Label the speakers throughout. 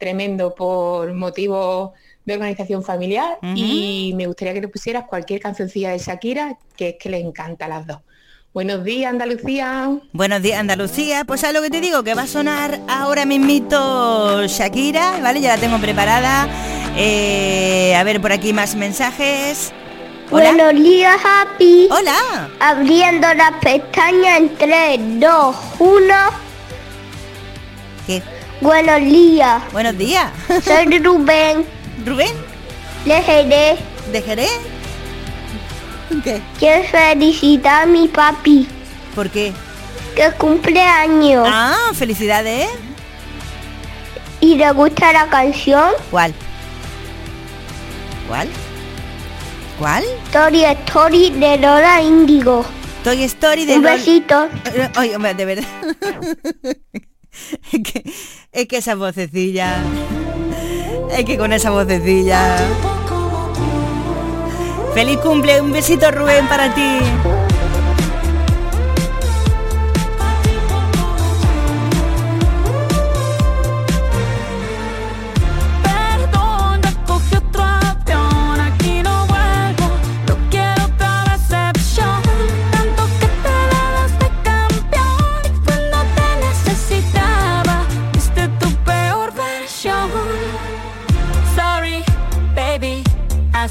Speaker 1: tremendo por motivos de organización familiar y me gustaría que le pusieras cualquier cancioncilla de Shakira, que es que le encanta a las dos. Buenos días, Andalucía.
Speaker 2: Buenos días, Andalucía. Pues a lo que te digo, que va a sonar ahora mismito Shakira, ¿vale? Ya la tengo preparada. Eh, a ver, por aquí más mensajes.
Speaker 3: Buenos días, Happy.
Speaker 2: Hola.
Speaker 3: Abriendo las pestañas en 3, 2, 1. Buenos días.
Speaker 2: Buenos días.
Speaker 3: Soy Rubén.
Speaker 2: ¿Rubén?
Speaker 3: De Jerez.
Speaker 2: ¿De Jerez? ¿Qué?
Speaker 3: Quiero felicitar a mi papi.
Speaker 2: ¿Por qué?
Speaker 3: Que cumple años.
Speaker 2: Ah, felicidades.
Speaker 3: ¿Y le gusta la canción?
Speaker 2: ¿Cuál? ¿Cuál? ¿Cuál?
Speaker 3: Story Story de Lola Índigo.
Speaker 2: Toy Story de
Speaker 3: Un
Speaker 2: Lol-
Speaker 3: besito.
Speaker 2: Eh, Oye, hombre, de verdad. es, que, es que esa vocecilla. Es que con esa vocecilla. Feliz cumple, un besito Rubén para ti.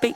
Speaker 4: que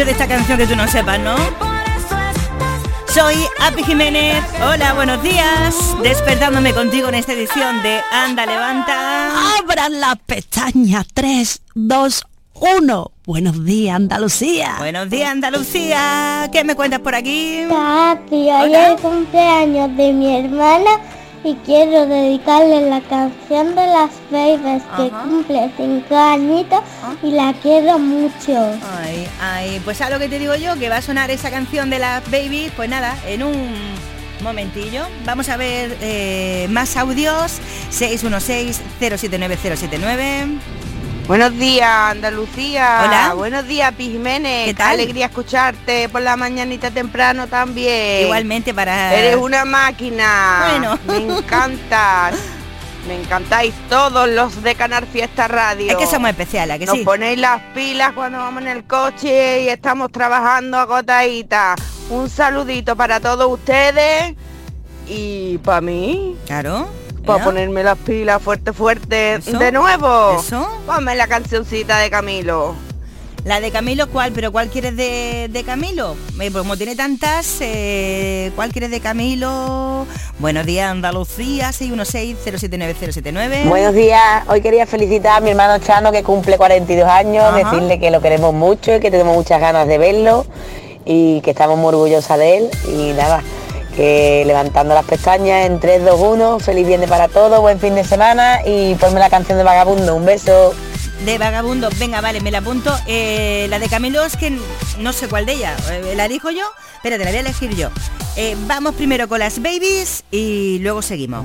Speaker 4: Yo
Speaker 2: de esta canción que tú no sepas, no? Soy Api Jiménez. Hola, buenos días. Despertándome contigo en esta edición de Anda, levanta.
Speaker 5: Abran las pestañas 3, 2, 1. Buenos días, Andalucía.
Speaker 2: Buenos días, Andalucía. ¿Qué me cuentas por aquí?
Speaker 3: Papi, hoy es el cumpleaños de mi hermana y quiero dedicarle la canción de las babies que
Speaker 2: Ajá.
Speaker 3: cumple cinco añitos y la quiero mucho.
Speaker 2: Ay, ay, pues a lo que te digo yo, que va a sonar esa canción de las babies, pues nada, en un Momentillo. Vamos a ver eh, más audios. 616-079-079.
Speaker 6: Buenos días, Andalucía.
Speaker 2: Hola.
Speaker 6: Buenos días, Pijménez.
Speaker 2: ¿Qué tal?
Speaker 6: alegría escucharte por la mañanita temprano también.
Speaker 2: Igualmente para...
Speaker 6: Eres una máquina.
Speaker 2: Bueno.
Speaker 6: Me encantas. Me encantáis todos los de Canal Fiesta Radio.
Speaker 2: Es que somos especiales, ¿a que
Speaker 6: Nos
Speaker 2: sí?
Speaker 6: ponéis las pilas cuando vamos en el coche y estamos trabajando agotaditas. Un saludito para todos ustedes y para mí,
Speaker 2: Claro.
Speaker 6: Para
Speaker 2: ¿eh?
Speaker 6: ponerme las pilas fuerte, fuerte
Speaker 2: ¿Eso?
Speaker 6: de nuevo.
Speaker 2: ¿Eso?
Speaker 6: Ponme la cancioncita de Camilo.
Speaker 2: La de Camilo, ¿cuál? ¿Pero cuál quieres de, de Camilo? Eh, pues como tiene tantas, eh, ¿cuál quieres de Camilo? Buenos días, Andalucía, 616-079-079.
Speaker 7: Buenos días, hoy quería felicitar a mi hermano Chano que cumple 42 años,
Speaker 2: Ajá.
Speaker 7: decirle que lo queremos mucho y que tenemos muchas ganas de verlo y que estamos muy orgullosas de él y nada, que levantando las pestañas en 3, 2, 1, feliz viernes para todos, buen fin de semana y ponme la canción de Vagabundo, un beso.
Speaker 2: De Vagabundo, venga, vale, me la apunto. Eh, la de Camilo es que no sé cuál de ella. Eh, ¿La elijo yo? Espérate, la voy a elegir yo. Eh, vamos primero con las babies y luego seguimos.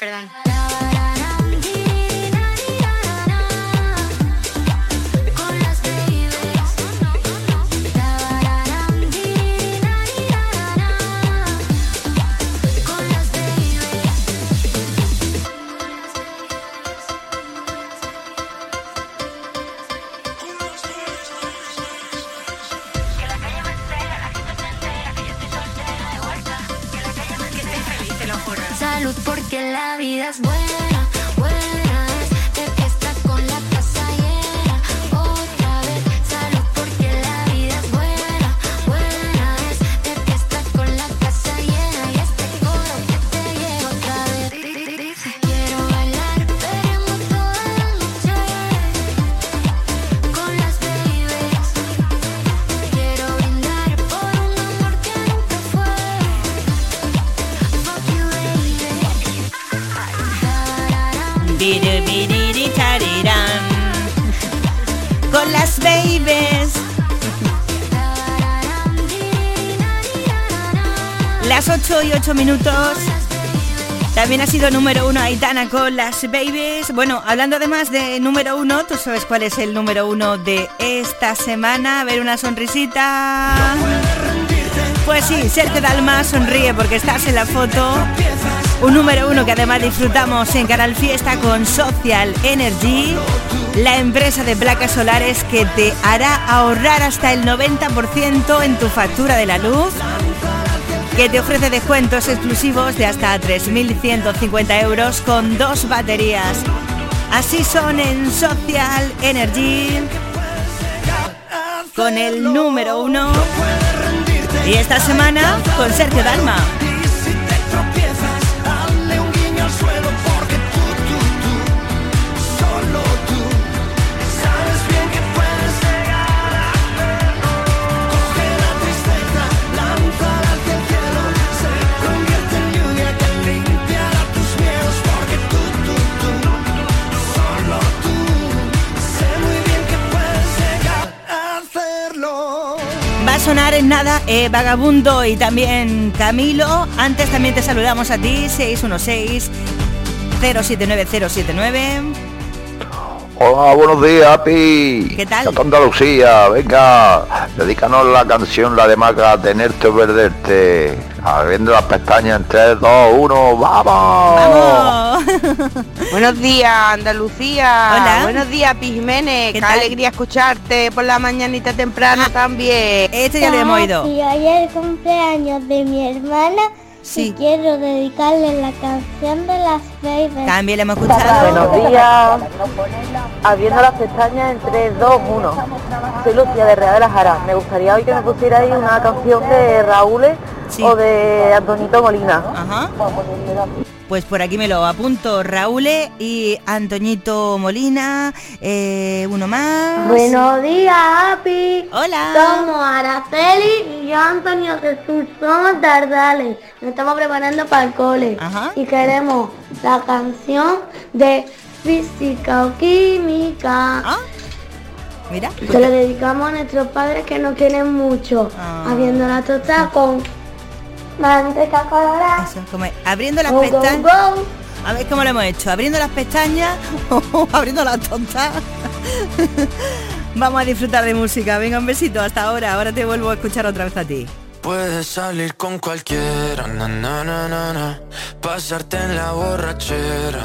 Speaker 8: perdón. La vida
Speaker 2: 8 y 8 minutos. También ha sido número uno Aitana con las babies. Bueno, hablando además de número uno, ¿tú sabes cuál es el número uno de esta semana? A ver una sonrisita. Pues sí, Sergio Dalma sonríe porque estás en la foto. Un número uno que además disfrutamos en Canal Fiesta con Social Energy, la empresa de placas solares que te hará ahorrar hasta el 90% en tu factura de la luz, que te ofrece descuentos exclusivos de hasta 3.150 euros con dos baterías. Así son en Social Energy, con el número uno. Y esta semana con Sergio Dalma. Nada eh, Vagabundo y también Camilo. Antes también te saludamos a ti, 616 079 079.
Speaker 9: Hola, buenos días, Api.
Speaker 2: ¿Qué tal?
Speaker 9: Chato Andalucía, venga, dedícanos la canción, la de Maca, tenerte o perderte. Abriendo las pestañas en 3, 2, 1, ¡vamos!
Speaker 2: ¡Vamos!
Speaker 6: Buenos días, Andalucía.
Speaker 2: Hola.
Speaker 6: Buenos días, Pi Jiménez.
Speaker 2: ¿Qué
Speaker 6: alegría escucharte por la mañanita temprano
Speaker 2: Ah.
Speaker 6: también.
Speaker 2: Este ya lo hemos oído.
Speaker 10: Y hoy es el cumpleaños de mi hermana
Speaker 2: Sí.
Speaker 10: y quiero dedicarle la canción de las babies.
Speaker 2: También lo hemos escuchado.
Speaker 7: Buenos días. Abriendo las pestañas en 3, 2, 1. Soy Lucía de Real de la Jara. Me gustaría hoy que me pusierais una canción de Raúl
Speaker 2: Sí.
Speaker 7: o de Antonito Molina.
Speaker 2: Ajá. Pues por aquí me lo apunto. Raúl y Antoñito Molina. eh, uno más.
Speaker 10: Buenos días, Api.
Speaker 2: Hola.
Speaker 10: Somos Araceli y yo, Antonio Jesús. Somos Dardales. Nos estamos preparando para el cole.
Speaker 2: Ajá.
Speaker 10: Y queremos la canción de física o química.
Speaker 2: Ah, Mira.
Speaker 10: Se lo dedicamos a nuestros padres que nos quieren mucho.
Speaker 2: Ah.
Speaker 10: Habiendo la tostada con manteca colorada.
Speaker 2: Eso, como es, abriendo las pestañas. A ver cómo lo hemos hecho. Abriendo las pestañas o abriendo las tontas. Vamos a disfrutar de música. Venga, un besito hasta ahora. Ahora te vuelvo a escuchar otra vez a ti.
Speaker 11: Puedes salir con cualquiera, na na na na na. Pasarte en la borrachera,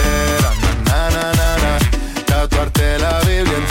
Speaker 12: Tatuarte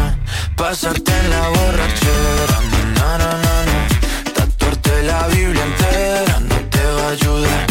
Speaker 11: Pasarte en la borrachera, na na na. Tatuarte la Biblia entera no te va a ayudar.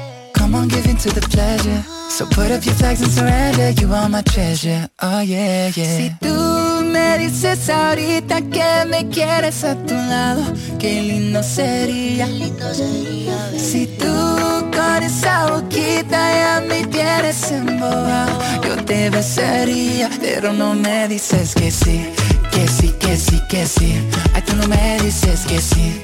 Speaker 13: Come on, give in to the pleasure. So put up your flags and surrender. You are my treasure. Oh yeah, yeah. Si tú me dices ahorita que me quieres a tu lado, qué lindo sería. Si tú con esa boquita ya me tienes embobado, yo te besaría, pero no me dices que sí, que sí, que sí, que sí. Ay, tú no me dices que sí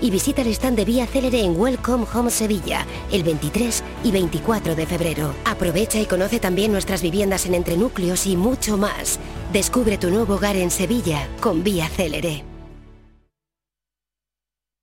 Speaker 14: y visita el stand de Vía Célere en Welcome Home Sevilla el 23 y 24 de febrero. Aprovecha y conoce también nuestras viviendas en entrenúcleos y mucho más. Descubre tu nuevo hogar en Sevilla con Vía Célere.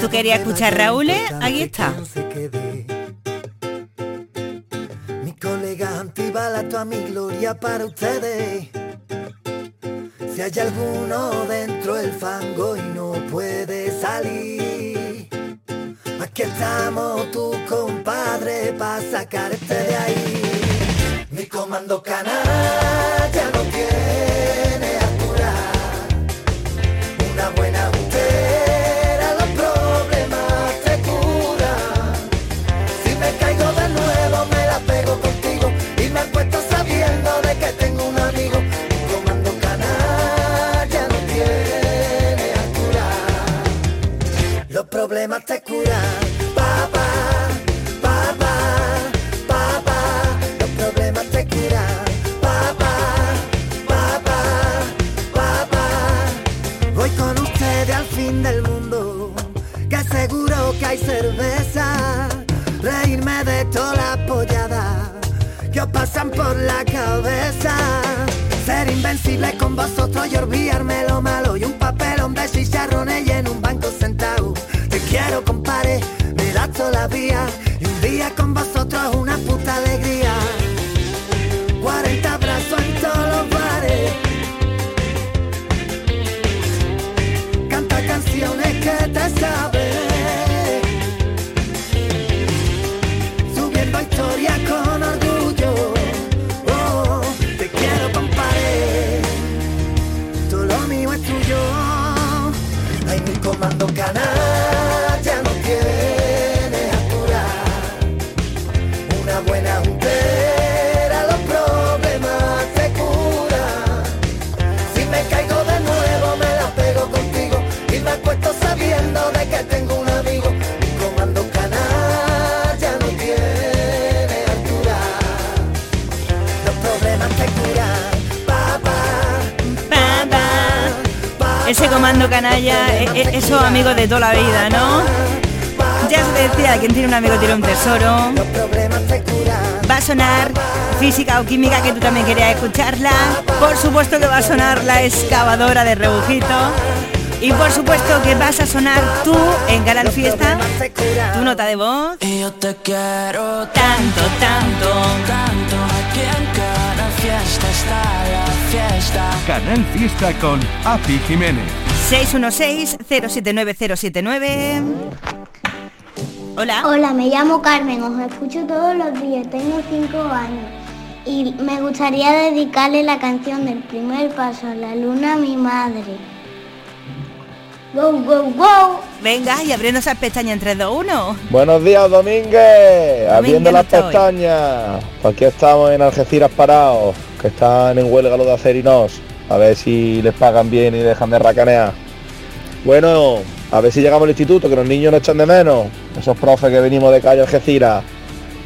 Speaker 2: ¿Tú querías escuchar Raúl? Aquí está.
Speaker 15: Mi colega antibala toda mi gloria para ustedes. Si hay alguno dentro del fango y no puede salir, aquí estamos tu compadre para sacarte de ahí. Mi comando canal por la cabeza. Ser invencible con vosotros y olvidarme lo malo y un papelón de chicharrones y en un banco sentado. Te quiero, compadre, me das toda la vía y un día con vosotros una puta
Speaker 2: Ese comando canalla, e- e- esos amigos de toda la vida, ¿no? Ya se decía, quien tiene un amigo tiene un tesoro. Va a sonar física o química, que tú también querías escucharla. Por supuesto que va a sonar la excavadora de rebujito. Y por supuesto que vas a sonar tú en Canal Fiesta, tu nota de voz.
Speaker 16: Y yo te quiero
Speaker 2: tanto, tanto,
Speaker 16: tanto. Aquí en cada fiesta está la fiesta.
Speaker 17: Canal Fiesta con Api Jiménez.
Speaker 2: 616-079-079. Hola.
Speaker 3: Hola, me llamo Carmen, os escucho todos los días, tengo 5 años y me gustaría dedicarle la canción del primer paso a la luna a mi madre. Go, go, go.
Speaker 2: Venga, y abriendo esas pestañas en 3, 2, 1.
Speaker 18: Buenos días, Domínguez. Abriendo
Speaker 2: no
Speaker 18: las pestañas. Aquí estamos en Algeciras parados, que están en huelga los de Acerinos. A ver si les pagan bien y dejan de racanear. Bueno, a ver si llegamos al instituto, que los niños no echan de menos. Esos profes que venimos de calle Algeciras.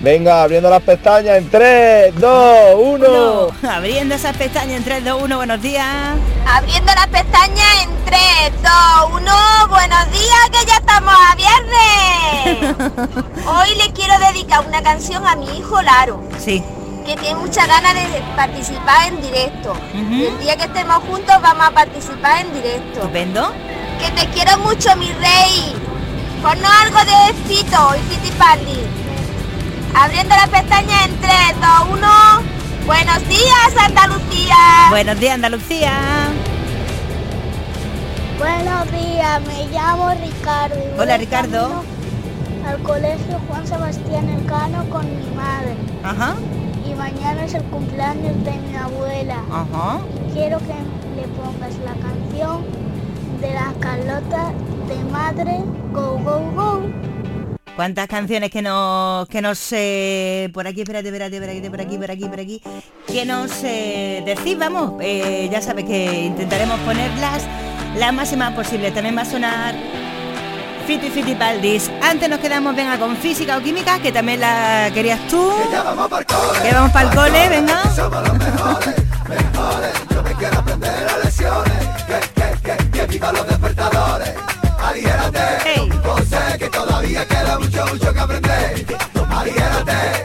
Speaker 18: Venga, abriendo las pestañas en 3, 2, 1.
Speaker 2: Abriendo esas pestañas en 3, 2, 1, buenos días.
Speaker 19: Abriendo las pestañas en 3, 2, 1, buenos días que ya estamos a viernes. Hoy le quiero dedicar una canción a mi hijo Laro,
Speaker 2: Sí.
Speaker 19: Que tiene muchas ganas de participar en directo. Y el día que estemos juntos vamos a participar en directo.
Speaker 2: Estupendo.
Speaker 19: Que te quiero mucho, mi rey. Ponnos algo de Fito y Fitipaldi. Abriendo las pestañas en 3, 2, 1. Buenos días, Andalucía.
Speaker 2: Buenos días, Andalucía.
Speaker 3: Buenos días, me llamo Ricardo.
Speaker 2: Hola, Ricardo.
Speaker 3: Al colegio Juan Sebastián Elcano con mi madre.
Speaker 2: Ajá.
Speaker 3: Mañana es el cumpleaños de mi abuela.
Speaker 2: Ajá.
Speaker 3: Y quiero que le pongas la canción de la Carlota de madre Go Go Go.
Speaker 2: ¿Cuántas canciones que nos que nos eh, por aquí, espérate, espérate, espérate, por aquí, por aquí, por aquí, que nos eh, decís, vamos, eh, ya sabes que intentaremos ponerlas las máximas posibles. También va a sonar Fiti Fiti Paldis. Antes nos quedamos, venga, con física o química, que también la querías tú. Que vamos para el cole, venga. Yo me quiero aprender las lecciones, que, que, que, que viva los despertadores. Aligérate, hey. José, que todavía queda mucho, mucho que aprender. Aligérate,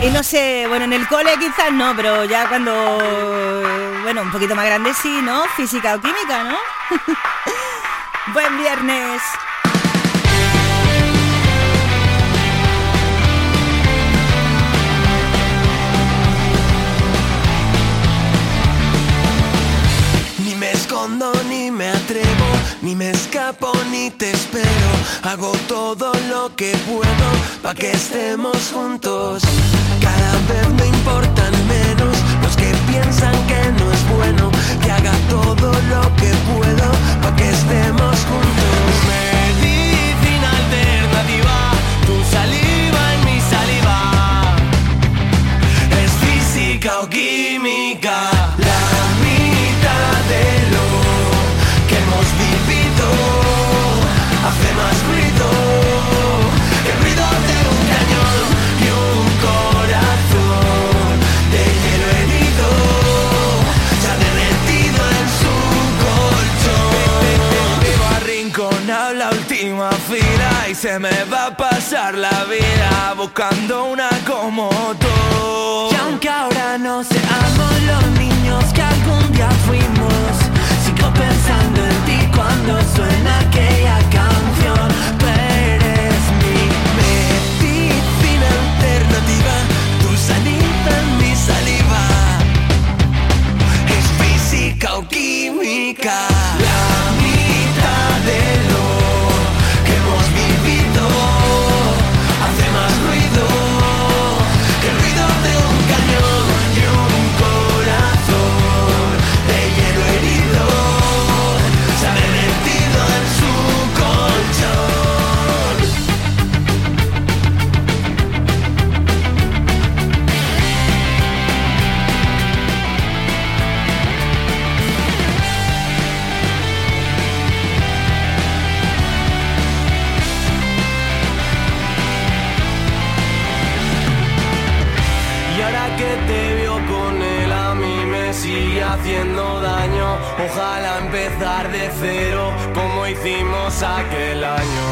Speaker 2: Y no sé, bueno, en el cole quizás no, pero ya cuando, bueno, un poquito más grande sí, ¿no? Física o química, ¿no? Buen viernes.
Speaker 20: ni me atrevo, ni me escapo ni te espero. Hago todo lo que puedo para que estemos juntos. Que piensan que no es bueno. Que haga todo lo que puedo para que estemos juntos. Se me va a pasar la vida buscando una como tú. Y aunque ahora no seamos los niños que algún día fuimos, sigo pensando en ti cuando suena aquella canción. Cero como hicimos aquel año.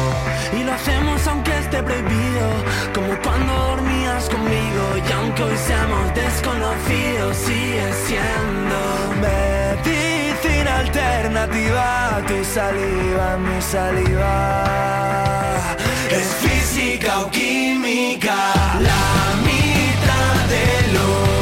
Speaker 20: Y lo hacemos aunque esté prohibido, como cuando dormías conmigo. Y aunque hoy seamos desconocidos, sigue siendo medicina alternativa. Tu saliva, mi saliva. Es física o química, la mitad de lo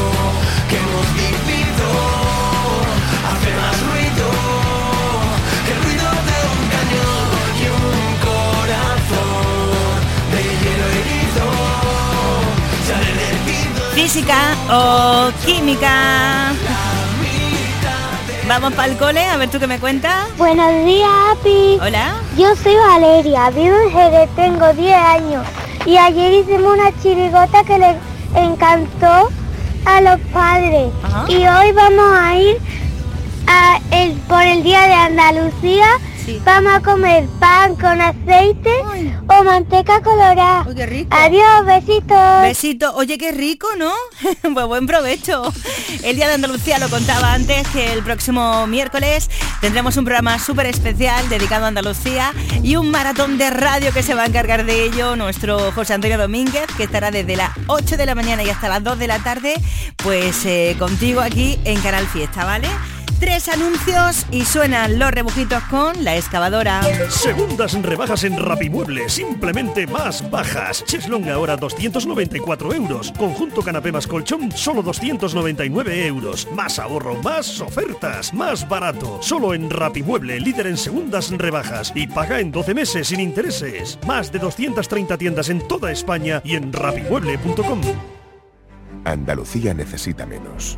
Speaker 2: física o química. Vamos para el cole, a ver tú qué me cuentas.
Speaker 3: Buenos días, Api.
Speaker 2: Hola.
Speaker 3: Yo soy Valeria, vivo en Jerez, tengo 10 años. Y ayer hicimos una chirigota que le encantó a los padres. Y hoy vamos a ir a el, por el Día de Andalucía Vamos a comer pan con aceite o manteca colorada. Adiós, besitos.
Speaker 2: Besitos. Oye, qué rico, ¿no? pues buen provecho. El Día de Andalucía lo contaba antes que el próximo miércoles tendremos un programa súper especial dedicado a Andalucía y un maratón de radio que se va a encargar de ello nuestro José Antonio Domínguez, que estará desde las 8 de la mañana y hasta las 2 de la tarde, pues eh, contigo aquí en Canal Fiesta, ¿vale? Tres anuncios y suenan los rebujitos con la excavadora.
Speaker 21: Segundas rebajas en Rapimueble, simplemente más bajas. Cheslong ahora 294 euros. Conjunto canapé más colchón, solo 299 euros. Más ahorro, más ofertas, más barato. Solo en Rapimueble, líder en segundas rebajas. Y paga en 12 meses sin intereses. Más de 230 tiendas en toda España y en rapimueble.com.
Speaker 22: Andalucía necesita menos.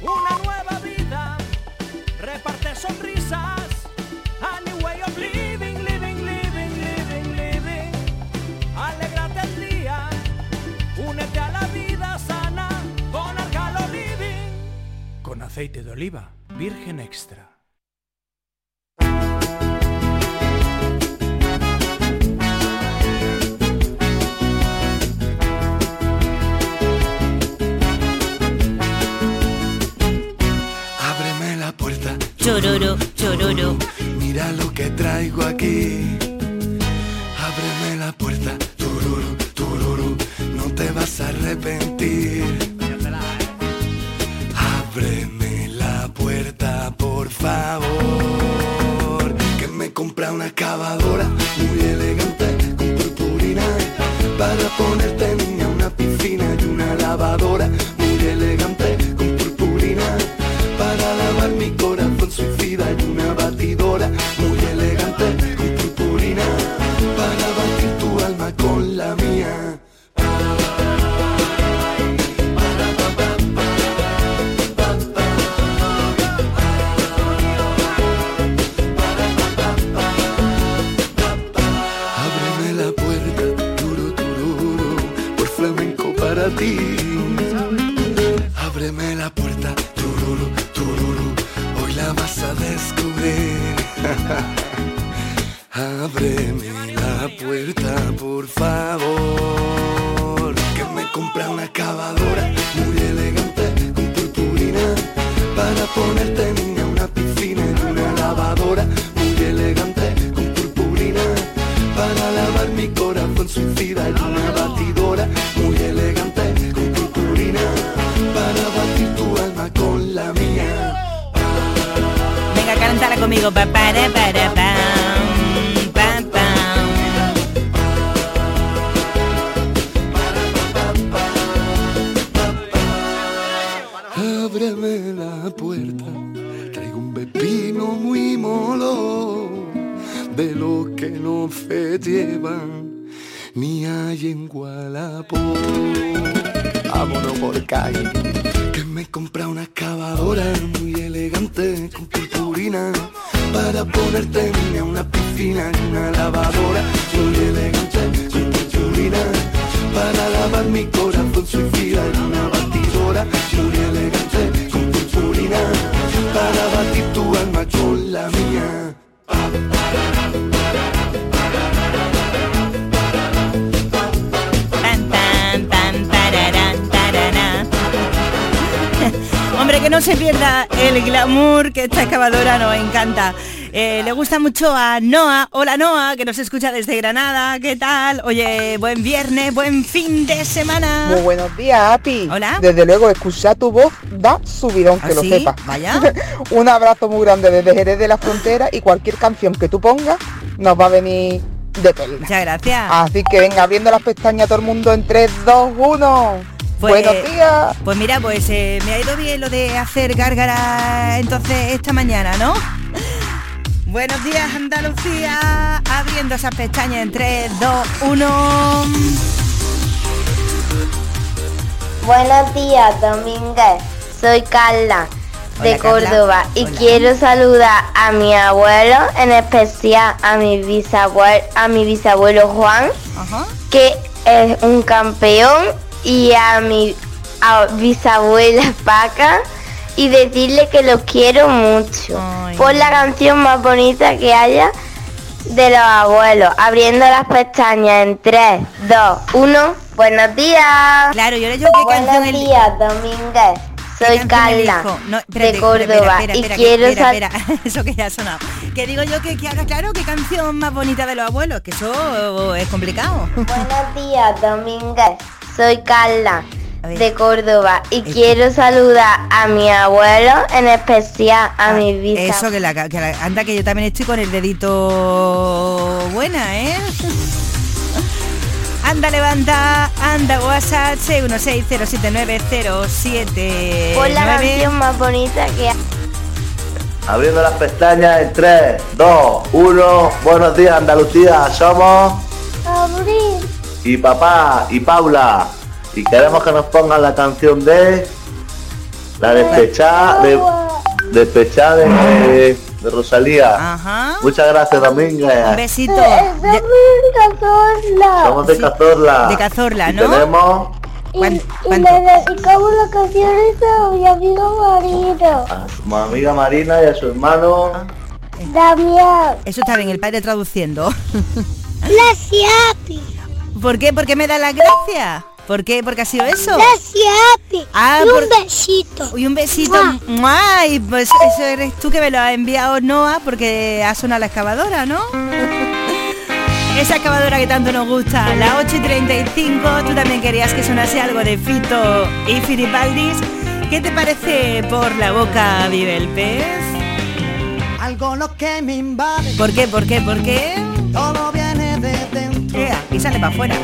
Speaker 23: una nueva vida, reparte sonrisas, a new way of living, living, living, living, living. Alégrate el día, únete a la vida sana con Argalo Living. Con aceite de oliva, virgen extra.
Speaker 2: Chororo, chororo.
Speaker 24: Mira lo que traigo aquí. Ábreme la puerta. Tururu, tururu. No te vas a arrepentir. Ábreme la puerta, por favor. Suicida y una batidora muy elegante con purpurina para batir tu alma con la mía.
Speaker 2: Venga, cántala conmigo. Pa, para, para, pam, pam, pam.
Speaker 24: Ábreme la puerta, traigo un pepino muy molo, de lo que no se llevan hay en Gualapó. Vámonos por calle,
Speaker 2: glamour que esta excavadora nos encanta. Eh, le gusta mucho a Noah. Hola Noah, que nos escucha desde Granada. ¿Qué tal? Oye, buen viernes, buen fin de semana.
Speaker 25: Muy buenos días, Api.
Speaker 2: Hola.
Speaker 25: Desde luego, escuchar tu voz da subidón, que
Speaker 2: ¿Ah,
Speaker 25: lo sepas.
Speaker 2: Vaya.
Speaker 25: Un abrazo muy grande desde Jerez de la Frontera y cualquier canción que tú pongas nos va a venir de peli.
Speaker 2: Muchas gracias.
Speaker 25: Así que venga, abriendo las pestañas todo el mundo en 3, 2, 1.
Speaker 2: Pues-
Speaker 25: Buenos días.
Speaker 2: Pues mira, pues eh, me ha ido bien lo de hacer gárgara entonces esta mañana, ¿no? Buenos días Andalucía, abriendo esas pestañas en 3, 2, 1.
Speaker 19: Buenos días, Domínguez. Soy Carla de
Speaker 2: Hola, Carla.
Speaker 19: Córdoba y
Speaker 2: Hola.
Speaker 19: quiero saludar a mi abuelo, en especial a mi bisabuelo, a mi bisabuelo Juan, que es un campeón, y a mi a bisabuela Paca y decirle que los quiero mucho por la canción más bonita que haya de los abuelos, abriendo las pestañas en 3, 2, 1. Buenos días.
Speaker 2: Claro, yo le digo qué
Speaker 19: Buenos
Speaker 2: canción el-
Speaker 19: días, Domínguez. Soy Carla
Speaker 2: elijo? No, espérate,
Speaker 19: de
Speaker 2: espera,
Speaker 19: Córdoba
Speaker 2: espera,
Speaker 19: y
Speaker 2: espera,
Speaker 19: quiero
Speaker 2: espera, espera, eso que ya ha sonado. Que digo yo que, que haga claro qué canción más bonita de los abuelos, que eso es complicado.
Speaker 19: Buenos días, Domínguez. Soy Carla de Córdoba y quiero saludar a mi abuelo, en especial a mi bisabuelo.
Speaker 2: Eso que la, que la- anda que yo también estoy con el dedito buena, ¿eh? Anda, levanta, anda, WhatsApp 616079079.
Speaker 19: Por la canción más bonita que
Speaker 22: Abriendo las pestañas en 3, 2, 1. Buenos días Andalucía, somos
Speaker 3: Abril.
Speaker 22: Y papá y Paula. Y queremos que nos pongan la canción de la despechada de despechada de, de Rosalía.
Speaker 2: Ajá.
Speaker 22: Muchas gracias Domínguez.
Speaker 2: Un besito.
Speaker 3: Es de Cazorla.
Speaker 22: Somos de Cazorla.
Speaker 2: De Cazorla,
Speaker 22: Y
Speaker 2: ¿no?
Speaker 22: tenemos
Speaker 3: Y, y le dedicamos la canción esa a mi amigo Marino.
Speaker 22: a su amiga Marina y a su hermano.
Speaker 3: Damián.
Speaker 2: Eso está bien, el padre traduciendo.
Speaker 3: Gracias.
Speaker 2: ¿Por qué? ¿Por qué me da la gracia? ¿Por qué? ¿Porque ha sido eso?
Speaker 3: Gracias.
Speaker 2: Ah,
Speaker 3: y un
Speaker 2: por-
Speaker 3: besito.
Speaker 2: Y un besito. Ay, pues eso eres tú que me lo has enviado Noah porque ha sonado la excavadora, ¿no? Esa excavadora que tanto nos gusta, la 8 y 35, tú también querías que sonase algo de Fito y Firipaldis. ¿Qué te parece por la boca vive el pez?
Speaker 15: Algo lo que me invade.
Speaker 2: ¿Por qué? ¿Por qué? ¿Por qué?
Speaker 15: Todo viene de dentro.
Speaker 2: Ea, y sale para afuera.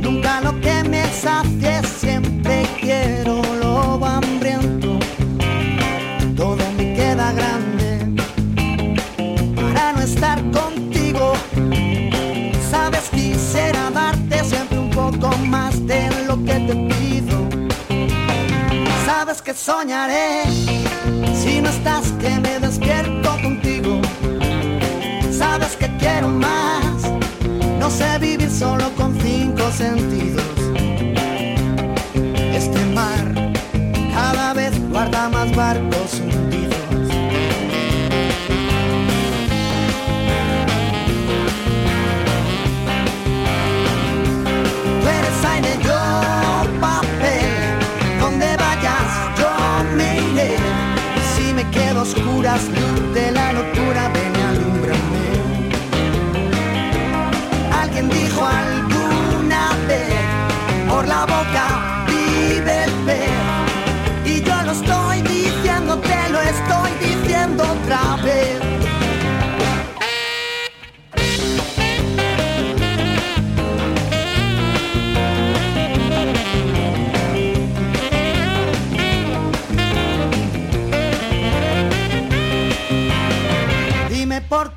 Speaker 15: Nunca lo que me sacie, siempre quiero lo hambriento. Todo me queda grande para no estar contigo. Sabes, quisiera darte siempre un poco más de lo que te pido. Sabes que soñaré si no estás, que me despierto contigo. Sabes que quiero más. Sé vivir solo con cinco sentidos.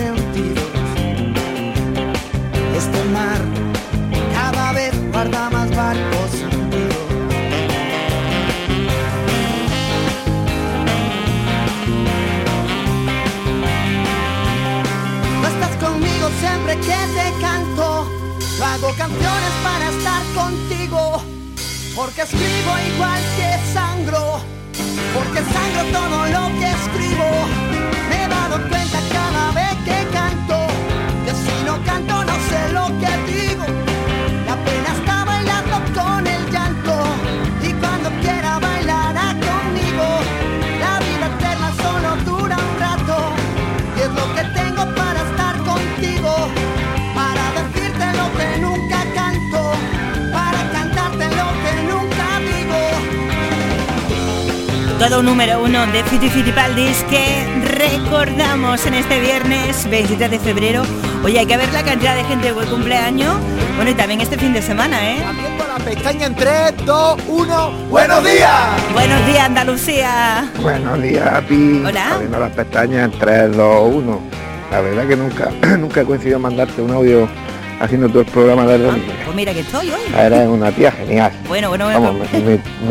Speaker 15: sentidos. Este mar cada vez guarda más barcos. No estás conmigo siempre que te canto. Hago canciones para estar contigo. Porque escribo igual que sangro. Porque sangro todo lo que escribo. Me he dado cuenta cada
Speaker 2: Todo un número uno de Fiti Fitipaldis que recordamos en este viernes 23 de febrero. Oye, hay que ver la cantidad de gente que cumpleaños. Bueno, y también este fin de semana, ¿eh?
Speaker 15: La pestaña en 3, 2, 1. ¡Buenos días!
Speaker 2: Buenos días, Andalucía.
Speaker 18: Buenos días, Api.
Speaker 2: Hola.
Speaker 18: Abriendo las pestañas en 3, 2, 1. La verdad que nunca, nunca he coincidido en mandarte un audio haciendo todo el programa de Domínguez.
Speaker 2: Pues mira que estoy hoy.
Speaker 18: Eres una tía genial.
Speaker 2: Bueno, bueno, bueno.
Speaker 18: Vamos, me,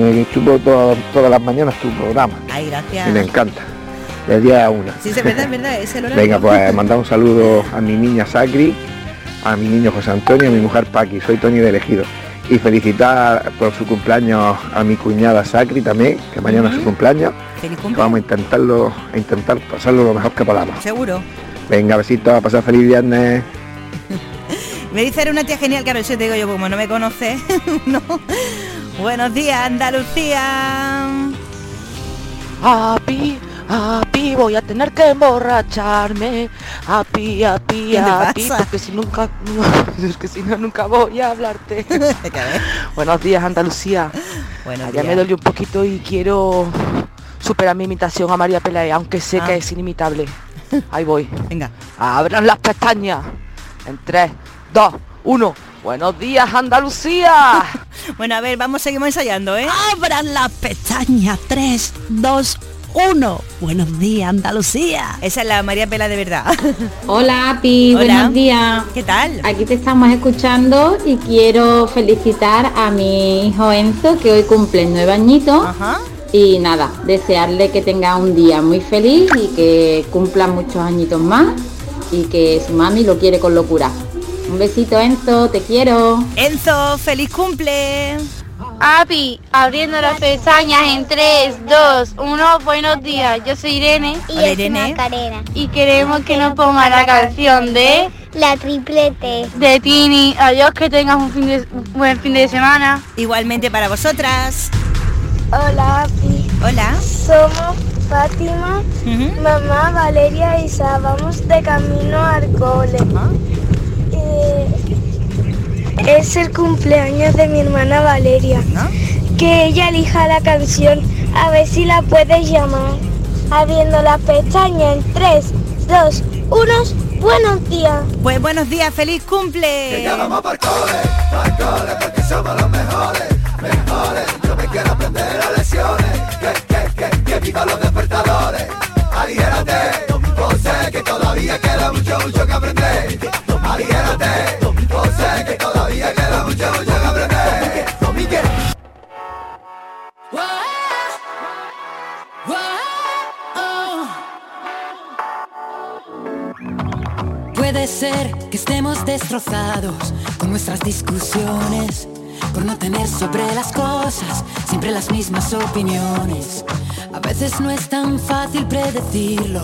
Speaker 18: me- me chupo todo- todas las mañanas tu programa.
Speaker 2: Ay,
Speaker 18: Y me
Speaker 2: gracias.
Speaker 18: encanta. De 10 a 1.
Speaker 2: Sí, es verdad, es verdad, es el horario.
Speaker 18: Venga, pues mandar un saludo a mi niña Sacri, a mi niño José Antonio a mi mujer Paqui. Soy Tony de Elegido. Y felicitar por su cumpleaños a mi cuñada Sacri también, que mañana es su cumpleaños. Vamos a intentarlo, a intentar pasarlo lo mejor que podamos.
Speaker 2: Seguro.
Speaker 18: Venga, besitos, a pasar feliz viernes.
Speaker 2: Me dice era una tía genial, claro, eso te digo yo, como no me conoce, no. Buenos días, Andalucía.
Speaker 26: Api, api, voy a tener que emborracharme. Api, api,
Speaker 2: ¿Qué te
Speaker 26: api, porque si nunca, es que si no nunca voy a hablarte. Buenos días, Andalucía.
Speaker 2: Buenos
Speaker 26: Ya me
Speaker 2: días.
Speaker 26: dolió un poquito y quiero superar mi imitación a María Pelae, aunque sé
Speaker 2: Ah.
Speaker 26: que es inimitable. Ahí voy.
Speaker 2: Venga.
Speaker 26: Abran las pestañas. En 3, 2, 1. Buenos días, Andalucía.
Speaker 2: Bueno, a ver, vamos, seguimos ensayando, ¿eh?
Speaker 27: Abran las pestañas. 3, 2, 1. Buenos días, Andalucía.
Speaker 2: Esa es la María Pela de verdad.
Speaker 28: Hola, Api,
Speaker 2: Hola.
Speaker 28: buenos días.
Speaker 2: ¿Qué tal?
Speaker 28: Aquí te estamos escuchando y quiero felicitar a mi hijo Enzo, que hoy cumple nueve añitos. Y nada, desearle que tenga un día muy feliz y que cumpla muchos añitos más y que su mami lo quiere con locura. Un besito, Enzo, te quiero.
Speaker 2: Enzo, feliz cumple.
Speaker 3: Api, abriendo las pestañas en 3, 2, 1, buenos días. Yo soy Irene.
Speaker 29: Y Hola, Irene. Macarena.
Speaker 3: Y queremos que nos ponga la canción de
Speaker 29: La triplete.
Speaker 3: de Tini. Adiós, que tengas un, fin de, un buen fin de semana.
Speaker 2: Igualmente para vosotras.
Speaker 29: Hola, Api.
Speaker 2: Hola.
Speaker 29: Somos Fátima, mamá Valeria y Isa. Vamos de camino al cole. Eh, es el cumpleaños de mi hermana Valeria. Que ella elija la canción. A ver si la puedes llamar. Abriendo la pestaña en 3, 2, 1. Buenos días.
Speaker 2: Pues buenos días, feliz cumple.
Speaker 30: porque somos los mejores, mejores. Yo me quiero aprender las lecciones, que, que, que, que viva los despertadores. Aliérate, sé que todavía queda mucho, mucho que aprender. Que todavía queda mucho, mucho que aprender.
Speaker 31: Puede ser que estemos destrozados con nuestras discusiones, por no tener sobre las cosas siempre las mismas opiniones. A veces no es tan fácil predecirlo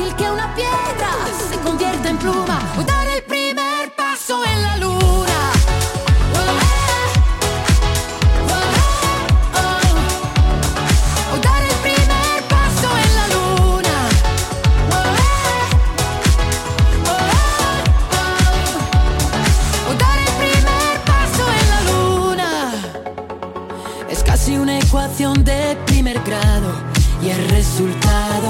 Speaker 31: fácil que una piedra se convierta en pluma. Luna. O dar el primer paso en la ecuación de primer grado y el resultado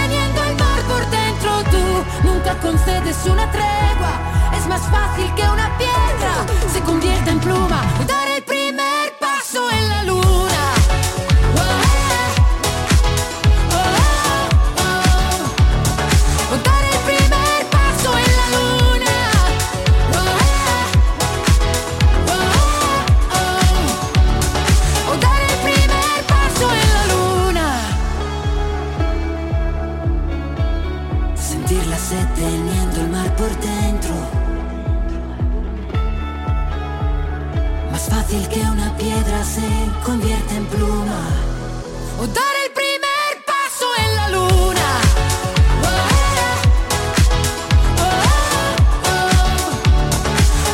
Speaker 31: por dentro. Tú nunca concedes una tregua, es más fácil que una piedra se convierta en pluma. Se convierte en pluma. O dar el primer paso en la luna.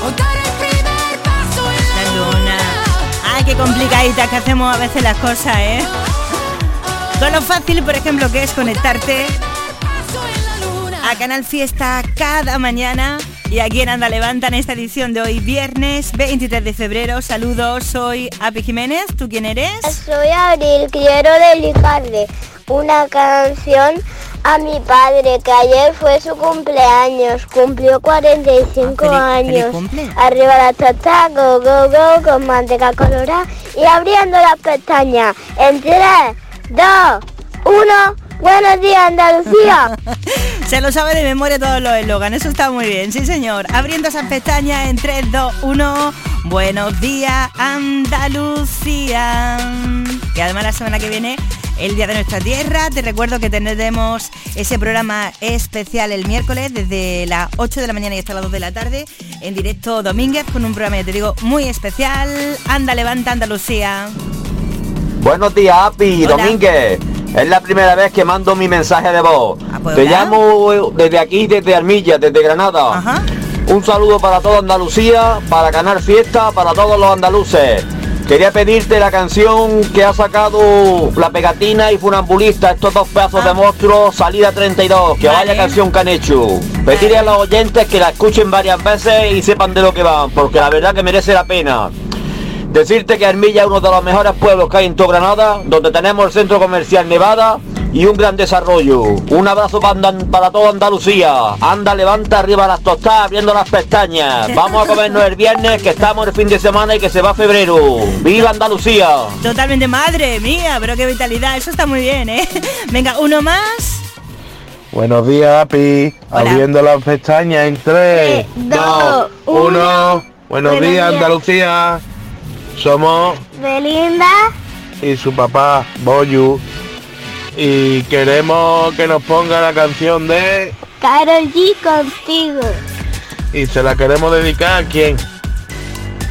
Speaker 31: O dar el primer paso en la
Speaker 2: La luna. Ay, qué complicaditas que hacemos a veces las cosas, ¿eh? Con lo fácil, por ejemplo, que es conectarte a Canal Fiesta cada mañana Y aquí en Anda Levanta, en esta edición de hoy, viernes 23 de febrero. Saludos, soy Api Jiménez. ¿Tú quién eres?
Speaker 3: Soy Abril, quiero dedicarle una canción a mi padre, que ayer fue su cumpleaños, cumplió 45
Speaker 2: Ah, feliz
Speaker 3: años. Arriba la tata, go, go, go, con manteca colorada y abriendo las pestañas. En 3, 2, 1, buenos días Andalucía.
Speaker 2: Se lo sabe de memoria todos los eslogans, eso está muy bien, sí señor. Abriendo esas pestañas en 3, 2, 1. Buenos días, Andalucía. Y además la semana que viene, el Día de Nuestra Tierra. Te recuerdo que tendremos ese programa especial el miércoles desde las 8 de la mañana y hasta las 2 de la tarde, en directo Domínguez, con un programa, ya te digo, muy especial. Anda, levanta Andalucía.
Speaker 32: Buenos días, Api,
Speaker 2: Hola.
Speaker 32: Domínguez. Es la primera vez que mando mi mensaje de voz.
Speaker 2: pues
Speaker 32: Te
Speaker 2: hola.
Speaker 32: llamo desde aquí, desde Armilla, desde Granada. Un saludo para toda Andalucía, para Canal Fiesta, para todos los andaluces. Quería pedirte la canción que ha sacado La Pegatina y Funambulista, estos dos pedazos de monstruos, Salida 32, que vaya canción que han hecho. Pedirle a los oyentes que la escuchen varias veces y sepan de lo que van, porque la verdad que merece la pena. Decirte que Armilla es uno de los mejores pueblos que hay en toda Granada, donde tenemos el centro comercial Nevada y un gran desarrollo. Un abrazo para, Andan- para toda Andalucía. Anda, levanta arriba las tostadas, abriendo las pestañas. Vamos a comernos el viernes, que estamos el fin de semana y que se va febrero. ¡Viva Andalucía!
Speaker 2: Totalmente madre mía, pero qué vitalidad, eso está muy bien, ¿eh? Venga, uno más.
Speaker 33: Buenos días, Api. Abriendo las pestañas en 3, 2, 1. Buenos
Speaker 3: Buenos
Speaker 33: días,
Speaker 3: días.
Speaker 33: Andalucía. Somos
Speaker 3: Belinda,
Speaker 33: y su papá, Boyu. Y queremos que nos ponga la canción de...
Speaker 3: Carol G contigo.
Speaker 33: Y se la queremos dedicar a quién?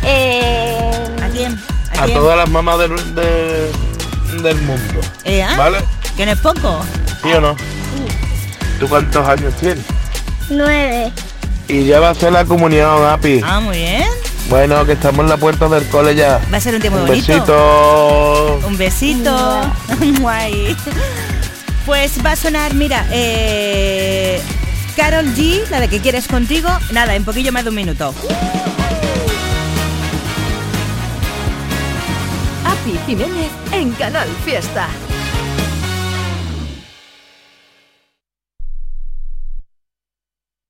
Speaker 3: Eh,
Speaker 2: ¿A quién?
Speaker 33: A, todas las mamás del, de- del mundo.
Speaker 2: Eh, ¿ah?
Speaker 33: ¿Vale?
Speaker 2: Que no es poco.
Speaker 33: ¿Sí o no? ¿Tú cuántos años tienes?
Speaker 3: Nueve.
Speaker 33: Y ya va a ser la comunión, Api.
Speaker 2: Ah, muy bien.
Speaker 33: Bueno, que estamos en la puerta del cole ya.
Speaker 2: Va a ser un tiempo
Speaker 33: Un
Speaker 2: bonito.
Speaker 33: besito.
Speaker 2: Un besito. Guay. Pues va a sonar, mira, eh, Carol G, la de que quieres contigo, nada, en poquillo más de un minuto.
Speaker 27: Api Jiménez en Canal Fiesta.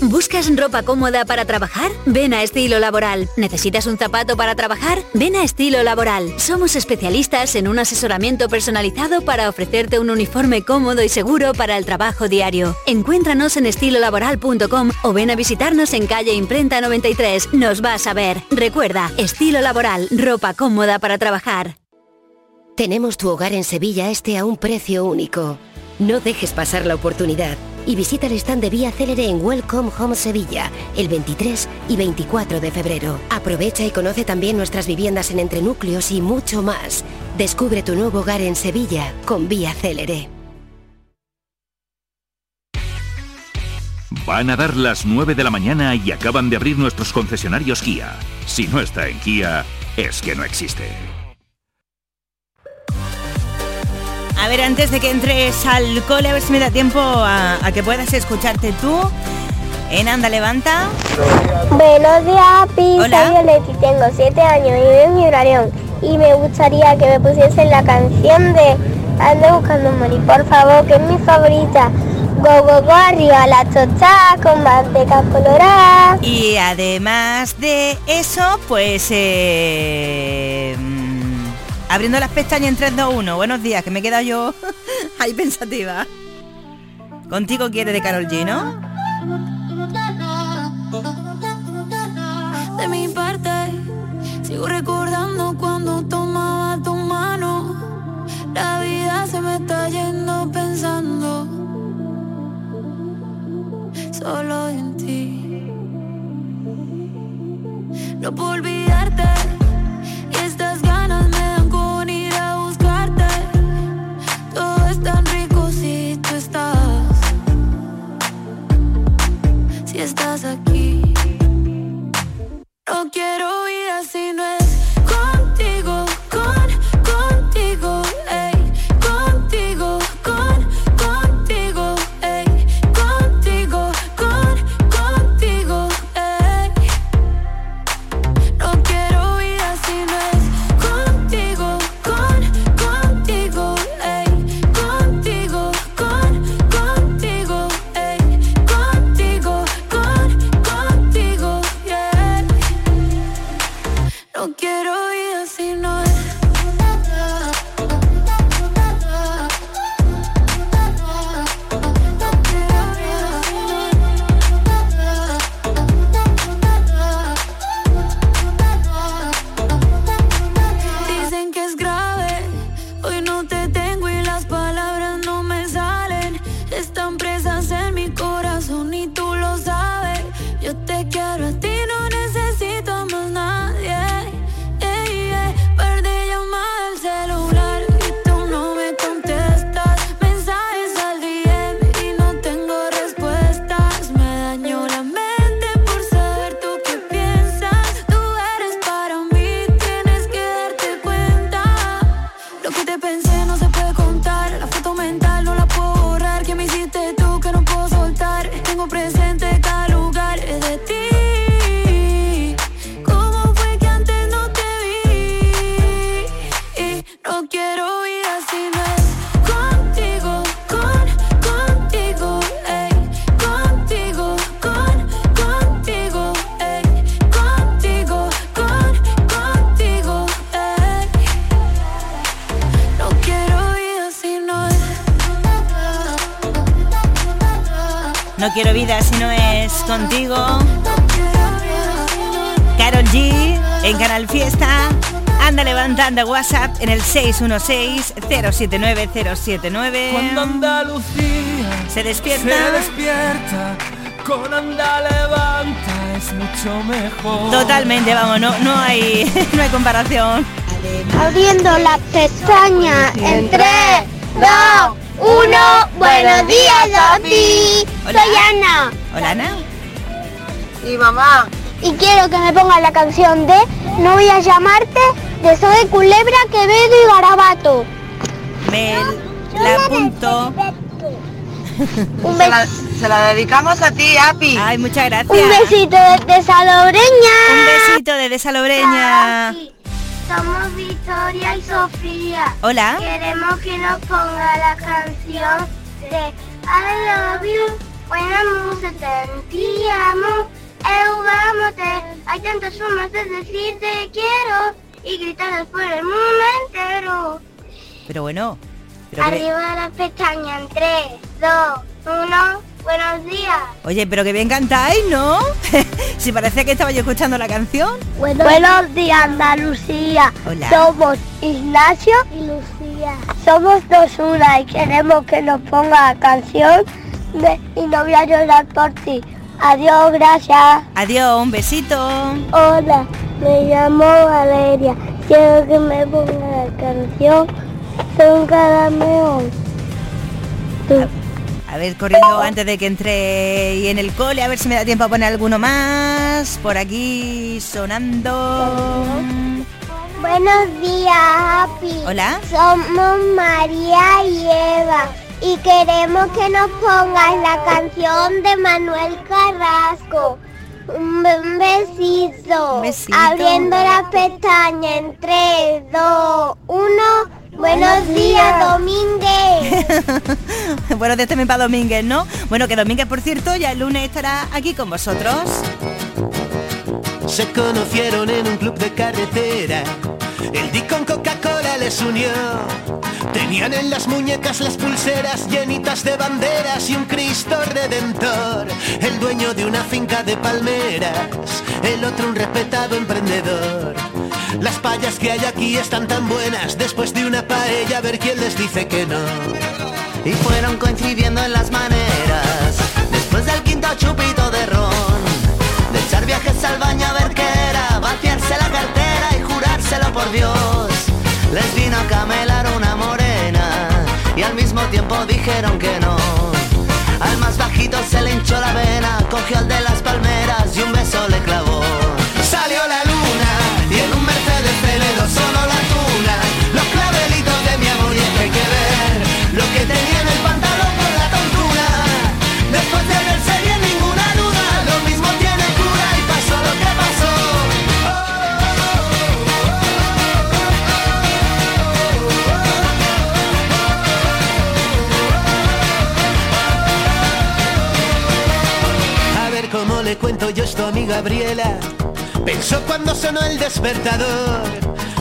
Speaker 28: ¿Buscas ropa cómoda para trabajar? Ven a Estilo Laboral. ¿Necesitas un zapato para trabajar? Ven a Estilo Laboral. Somos especialistas en un asesoramiento personalizado para ofrecerte un uniforme cómodo y seguro para el trabajo diario. Encuéntranos en estilolaboral.com o ven a visitarnos en calle Imprenta 93. Nos vas a ver. Recuerda, Estilo Laboral, ropa cómoda para trabajar.
Speaker 14: Tenemos tu hogar en Sevilla este a un precio único. No dejes pasar la oportunidad y visita el stand de Vía Célere en Welcome Home Sevilla el 23 y 24 de febrero. Aprovecha y conoce también nuestras viviendas en entrenúcleos y mucho más. Descubre tu nuevo hogar en Sevilla con Vía Célere.
Speaker 34: Van a dar las 9 de la mañana y acaban de abrir nuestros concesionarios Kia. Si no está en Kia, es que no existe.
Speaker 2: A ver, antes de que entres al cole, a ver si me da tiempo a, a que puedas escucharte tú. En Anda Levanta.
Speaker 3: Buenos días, Pi.
Speaker 2: Hola.
Speaker 3: Soy Violeta y tengo 7 años y vivo en Gibraleón. Y me gustaría que me pusiesen la canción de Ando buscando un money, por favor, que es mi favorita. Go, go, go, arriba la tostadas con manteca colorada.
Speaker 2: Y además de eso, pues eh, abriendo las pestañas en 3, 2, 1. Buenos días, que me he quedado yo ahí pensativa. Contigo quiere de Carol G, ¿no?
Speaker 8: De mi parte, sigo recordando cuando tomaba tu mano. La vida se me está yendo pensando solo en ti. No puedo olvidarte
Speaker 2: contigo. Carol G en Canal Fiesta. Anda levantando WhatsApp en el 616-079-079.
Speaker 35: Cuando Andalucía
Speaker 2: se despierta.
Speaker 35: Se despierta. Con anda levanta es mucho mejor.
Speaker 2: Totalmente, vamos, no, no hay no hay comparación.
Speaker 3: Abriendo las pestañas en 3, 2, 1. Buenos días, Sofi. Soy Ana.
Speaker 2: Hola, Ana.
Speaker 3: Y mamá. Y quiero que me pongas la canción de No voy a llamarte de Soy Culebra, Quevedo y Garabato.
Speaker 2: Me la apunto.
Speaker 3: Un
Speaker 36: se, la, se la dedicamos a ti, Api.
Speaker 2: Ay, muchas gracias.
Speaker 3: Un besito desde Salobreña.
Speaker 2: Un besito desde Salobreña.
Speaker 3: Somos Victoria y Sofía.
Speaker 2: Hola.
Speaker 3: Queremos que nos ponga la canción de I love you. Buena música, te amo. Hay tantas formas de decir te quiero y gritadas por el mundo entero.
Speaker 2: Pero bueno. Pero
Speaker 3: Arriba las pestañas en 3, 2, 1. Buenos días.
Speaker 2: Oye, pero que bien cantáis, ¿no? si parecía que estaba yo escuchando la canción.
Speaker 3: Buenos días, Andalucía.
Speaker 2: Hola.
Speaker 3: Somos Ignacio y Lucía. Somos dos una y queremos que nos ponga la canción de Y no voy a llorar por ti. Adiós, gracias.
Speaker 2: Adiós, un besito.
Speaker 3: Hola, me llamo Valeria. Quiero que me ponga la canción Son Carameón.
Speaker 2: A ver, corriendo antes de que entre y en el cole, a ver si me da tiempo a poner alguno más. Por aquí sonando.
Speaker 3: Buenos días, Happy.
Speaker 2: Hola.
Speaker 3: Somos María y Eva y queremos que nos pongas la canción de Manuel Carrasco. Un be- un besito.
Speaker 2: besito.
Speaker 3: Abriendo las pestañas en 3, 2, 1. Buenos días, Domínguez.
Speaker 2: bueno, de también para Domínguez, ¿no? Bueno, que Domínguez, por cierto, ya el lunes estará aquí con vosotros.
Speaker 15: Se conocieron en un club de carretera. El Dick con Coca-Cola les unió. Tenían en las muñecas las pulseras llenitas de banderas y un Cristo redentor. El dueño de una finca de palmeras, el otro un respetado emprendedor. Las payas que hay aquí están tan buenas, después de una paella a ver quién les dice que no.
Speaker 37: y fueron coincidiendo en las maneras. Después del quinto chupito de ron, de echar viajes al baño a ver qué era, vaciarse la cartera jurárselo por Dios. Les vino a camelar una morena y al mismo tiempo dijeron que no. Al más bajito se le hinchó la vena, cogió al de las palmeras y un beso le clavó.
Speaker 15: Yo esto a mi Gabriela. Pensó cuando sonó el despertador.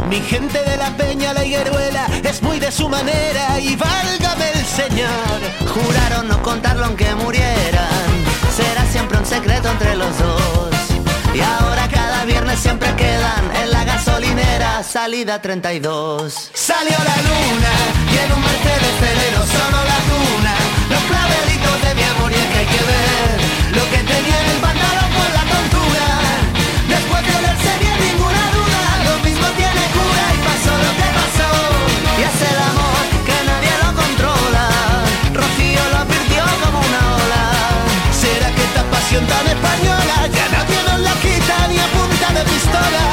Speaker 15: Mi gente de la peña, la higueruela, es muy de su manera y válgame el señor.
Speaker 37: Juraron no contarlo aunque murieran. Será siempre un secreto entre los dos. Y ahora cada viernes siempre quedan en la gasolinera, salida 32.
Speaker 15: Salió la luna y en un Mercedes Celero sonó la tuna. Los clavelitos de mi amor y es que hay que ver lo que tenía en el pantalón de pistola?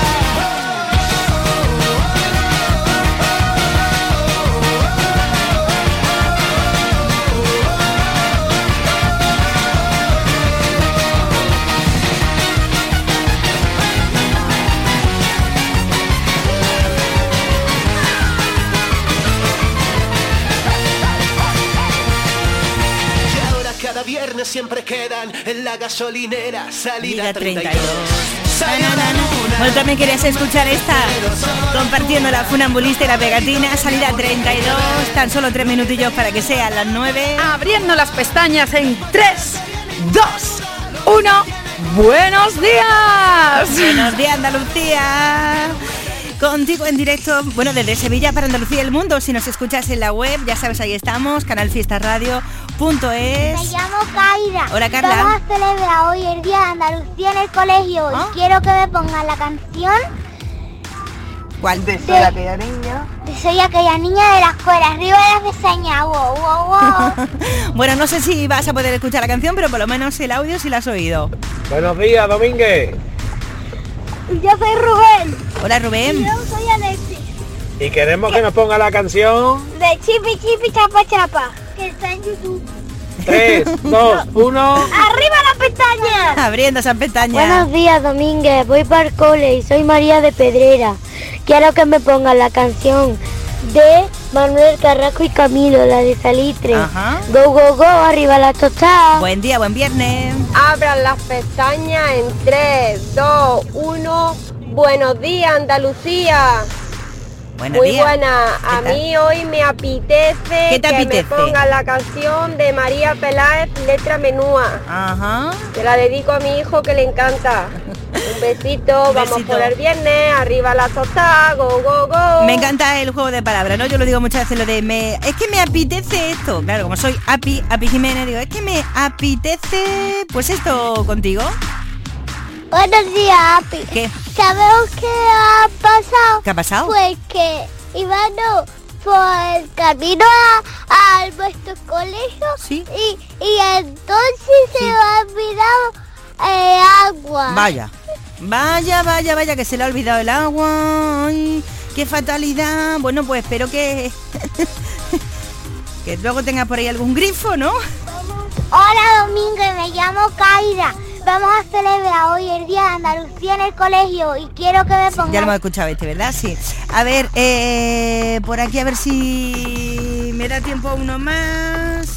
Speaker 15: Y ahora cada viernes siempre quedan en la gasolinera salida 32. Salió la luna.
Speaker 2: Bueno, también querías escuchar esta, compartiendo la funambulista y la pegatina, salida 32, tan solo tres minutillos para que sean las 9.
Speaker 27: Abriendo las pestañas en 3,
Speaker 2: 2, 1. ¡Buenos días! Buenos días, Andalucía. Contigo en directo, bueno, desde Sevilla para Andalucía y el mundo. Si nos escuchas en la web, ya sabes, ahí estamos, canalfiestaradio.es.
Speaker 3: Me llamo Kaira.
Speaker 2: Hola, Carla.
Speaker 3: Vamos a celebrar hoy el Día de Andalucía en el colegio
Speaker 2: ¿Ah?
Speaker 3: y quiero que me pongan la canción
Speaker 2: ¿Cuál?
Speaker 3: de Soy aquella niña. De Soy aquella niña de la escuela. Arriba las pestañas. Wow, wow, wow.
Speaker 2: Bueno, no sé si vas a poder escuchar la canción, pero por lo menos el audio sí la has oído.
Speaker 18: Buenos días, Domínguez.
Speaker 3: Yo soy Rubén.
Speaker 2: Hola, Rubén.
Speaker 3: Y yo soy Alexis.
Speaker 18: Y queremos que nos ponga la canción
Speaker 3: De Chipi Chipi Chapa Chapa. Que está en YouTube.
Speaker 18: 3, 2, 1.
Speaker 3: ¡Arriba las pestañas!
Speaker 2: Abriendo esas pestañas.
Speaker 3: Buenos días, Domínguez. Voy para el cole y soy María de Pedrera. Quiero que me pongan la canción de Manuel Carrasco y Camilo, la de Salitre.
Speaker 2: Ajá.
Speaker 3: Go, go, go, arriba la tostada.
Speaker 2: Buen día, buen viernes.
Speaker 35: Abran las pestañas en 3, 2, 1. Buenos días, Andalucía.
Speaker 2: Buenos
Speaker 35: Muy
Speaker 2: días.
Speaker 35: buena. A mí hoy me apetece
Speaker 2: ¿Qué te
Speaker 35: que
Speaker 2: apetece?
Speaker 35: me pongan la canción de María Peláez, letra menúa.
Speaker 2: Ajá.
Speaker 35: Te la dedico a mi hijo que le encanta. Un besito,
Speaker 2: Un
Speaker 35: vamos
Speaker 2: besito.
Speaker 35: por el viernes, arriba la tostada, go, go, go.
Speaker 2: Me encanta el juego de palabras, ¿no? Yo lo digo muchas veces lo de me. Es que me apetece esto. Claro, como soy Api, Api Jiménez, digo, es que me apetece pues esto contigo.
Speaker 3: Buenos días, Api.
Speaker 2: ¿Qué?
Speaker 3: ¿Sabemos qué ha pasado?
Speaker 2: ¿Qué ha pasado?
Speaker 3: Pues que íbamos por el camino a, a nuestro colegio
Speaker 2: Sí.
Speaker 3: y, y entonces se ha olvidado el agua.
Speaker 2: Vaya. Vaya, vaya, vaya, que se le ha olvidado el agua. Ay, qué fatalidad. Bueno, pues espero que. que luego tengas por ahí algún grifo, ¿no?
Speaker 3: Hola Domingo, me llamo Kaira. Vamos a celebrar hoy el Día de Andalucía en el colegio y quiero que me pongan...
Speaker 2: Ya lo hemos escuchado este, ¿verdad? Sí. A ver, eh, por aquí a ver si me da tiempo a uno más.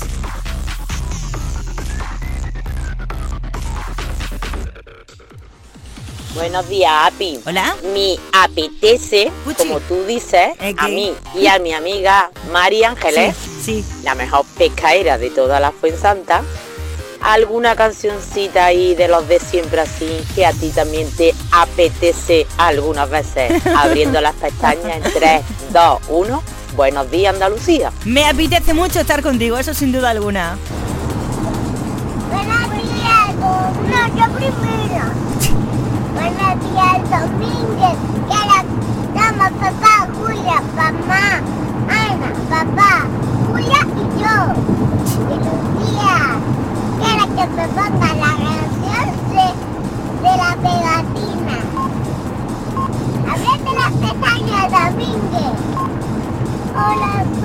Speaker 38: Buenos días, Api.
Speaker 2: Hola.
Speaker 38: Mi apetece, como tú dices, a mí y a mi amiga Mari Ángeles,
Speaker 2: sí,
Speaker 38: la mejor pescaera de toda la Fuensanta, alguna cancioncita ahí de los de siempre así que a ti también te apetece algunas veces, abriendo las pestañas en 3, 2, 1. Buenos días, Andalucía.
Speaker 2: Me apetece mucho estar contigo, eso sin duda alguna.
Speaker 3: Buenos días, no, yo primero. Buenos días, Domínguez. Quiero, damos papá, Julia, mamá, Ana, papá, que me ponga la canción de, de la pegatina. Abrete las pestañas, Domínguez. Hola, soy...